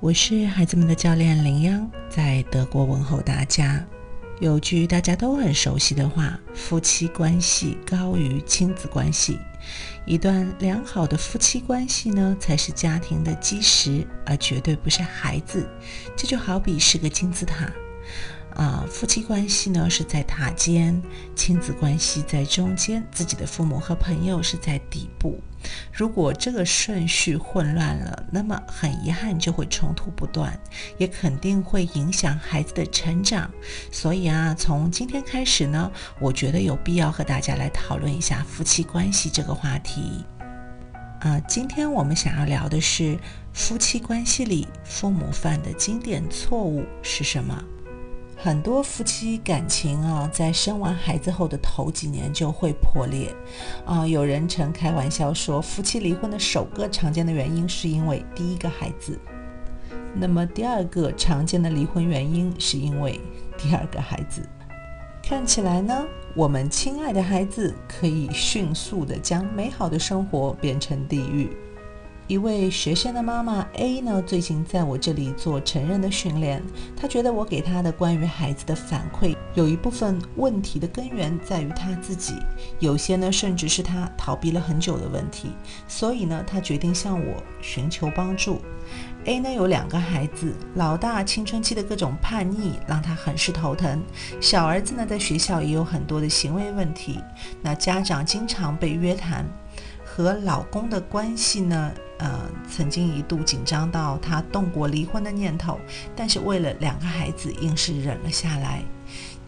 我是孩子们的教练林央，在德国问候大家。有句大家都很熟悉的话：“夫妻关系高于亲子关系。”一段良好的夫妻关系呢，才是家庭的基石，而绝对不是孩子。这就好比是个金字塔。啊，夫妻关系呢是在塔尖，亲子关系在中间，自己的父母和朋友是在底部。如果这个顺序混乱了，那么很遗憾就会冲突不断，也肯定会影响孩子的成长。所以啊，从今天开始呢，我觉得有必要和大家来讨论一下夫妻关系这个话题。啊，今天我们想要聊的是夫妻关系里父母犯的经典错误是什么？很多夫妻感情啊，在生完孩子后的头几年就会破裂，啊，有人曾开玩笑说，夫妻离婚的首个常见的原因是因为第一个孩子，那么第二个常见的离婚原因是因为第二个孩子。看起来呢，我们亲爱的孩子可以迅速的将美好的生活变成地狱。一位学生的妈妈 A 呢，最近在我这里做成人的训练。她觉得我给她的关于孩子的反馈，有一部分问题的根源在于她自己，有些呢甚至是她逃避了很久的问题。所以呢，她决定向我寻求帮助。A 呢有两个孩子，老大青春期的各种叛逆让他很是头疼，小儿子呢在学校也有很多的行为问题，那家长经常被约谈。和老公的关系呢？呃，曾经一度紧张到他动过离婚的念头，但是为了两个孩子，硬是忍了下来。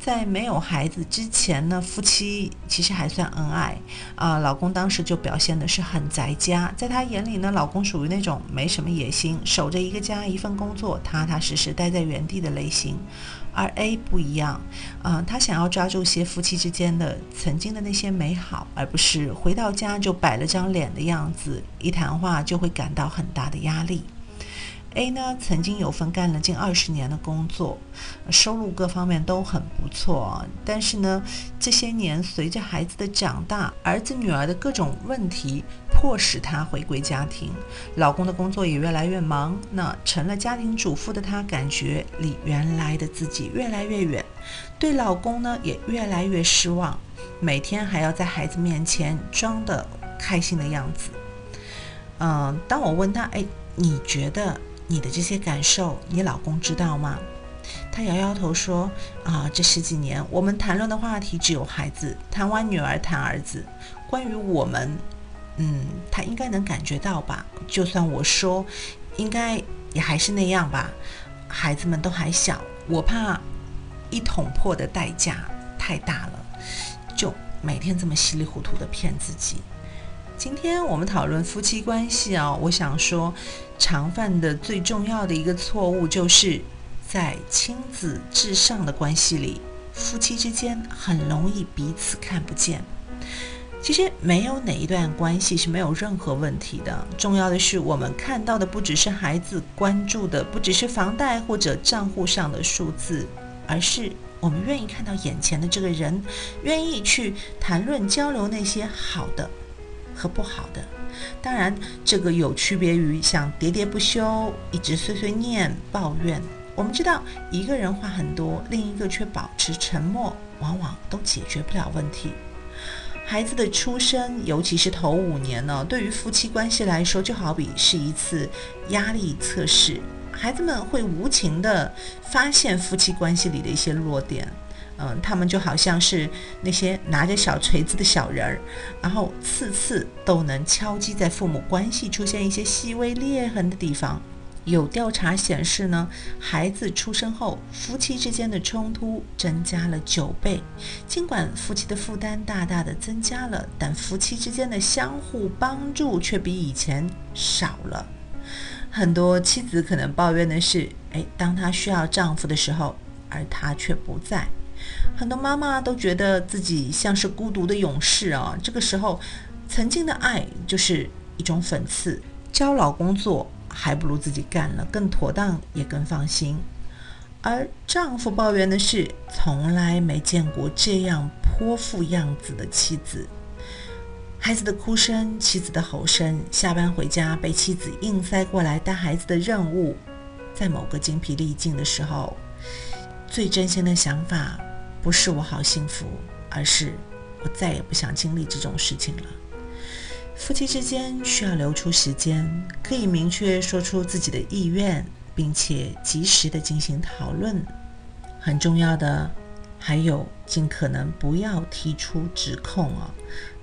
在没有孩子之前呢，夫妻其实还算恩爱啊。老公当时就表现的是很宅家，在他眼里呢，老公属于那种没什么野心，守着一个家一份工作，踏踏实实待在原地的类型。而 A 不一样，啊，他想要抓住些夫妻之间的曾经的那些美好，而不是回到家就摆了张脸的样子，一谈话就会感到很大的压力。A 呢，曾经有份干了近二十年的工作，收入各方面都很不错。但是呢，这些年随着孩子的长大，儿子女儿的各种问题，迫使她回归家庭。老公的工作也越来越忙，那成了家庭主妇的她，感觉离原来的自己越来越远，对老公呢也越来越失望，每天还要在孩子面前装的开心的样子。嗯，当我问他，哎，你觉得？你的这些感受，你老公知道吗？他摇摇头说：“啊，这十几年我们谈论的话题只有孩子，谈完女儿谈儿子。关于我们，嗯，他应该能感觉到吧？就算我说，应该也还是那样吧。孩子们都还小，我怕一捅破的代价太大了，就每天这么稀里糊涂的骗自己。”今天我们讨论夫妻关系啊，我想说，常犯的最重要的一个错误，就是在亲子至上的关系里，夫妻之间很容易彼此看不见。其实没有哪一段关系是没有任何问题的，重要的是我们看到的不只是孩子关注的，不只是房贷或者账户上的数字，而是我们愿意看到眼前的这个人，愿意去谈论交流那些好的。和不好的，当然这个有区别于像喋喋不休、一直碎碎念、抱怨。我们知道，一个人话很多，另一个却保持沉默，往往都解决不了问题。孩子的出生，尤其是头五年呢，对于夫妻关系来说，就好比是一次压力测试。孩子们会无情地发现夫妻关系里的一些弱点。嗯，他们就好像是那些拿着小锤子的小人儿，然后次次都能敲击在父母关系出现一些细微裂痕的地方。有调查显示呢，孩子出生后，夫妻之间的冲突增加了九倍。尽管夫妻的负担大大的增加了，但夫妻之间的相互帮助却比以前少了。很多妻子可能抱怨的是，哎，当她需要丈夫的时候，而他却不在。很多妈妈都觉得自己像是孤独的勇士啊！这个时候，曾经的爱就是一种讽刺。教老公做，还不如自己干了更妥当，也更放心。而丈夫抱怨的是，从来没见过这样泼妇样子的妻子。孩子的哭声，妻子的吼声，下班回家被妻子硬塞过来带孩子的任务，在某个精疲力尽的时候，最真心的想法不是我好幸福，而是我再也不想经历这种事情了。夫妻之间需要留出时间，可以明确说出自己的意愿，并且及时的进行讨论。很重要的还有，尽可能不要提出指控哦。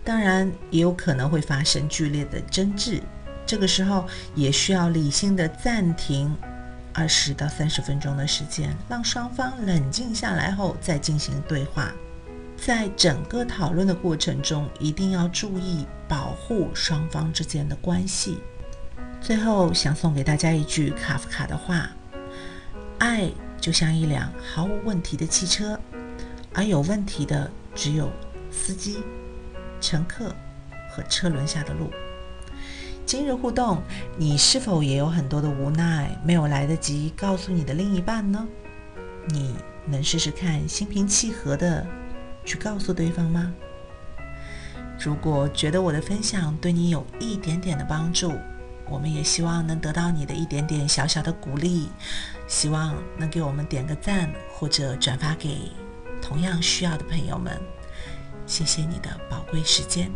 当然，也有可能会发生剧烈的争执，这个时候也需要理性的暂停二十到三十分钟的时间，让双方冷静下来后再进行对话。在整个讨论的过程中，一定要注意保护双方之间的关系。最后，想送给大家一句卡夫卡的话：“爱就像一辆毫无问题的汽车，而有问题的只有司机、乘客和车轮下的路。”今日互动，你是否也有很多的无奈没有来得及告诉你的另一半呢？你能试试看心平气和的。去告诉对方吗？如果觉得我的分享对你有一点点的帮助，我们也希望能得到你的一点点小小的鼓励，希望能给我们点个赞或者转发给同样需要的朋友们。谢谢你的宝贵时间。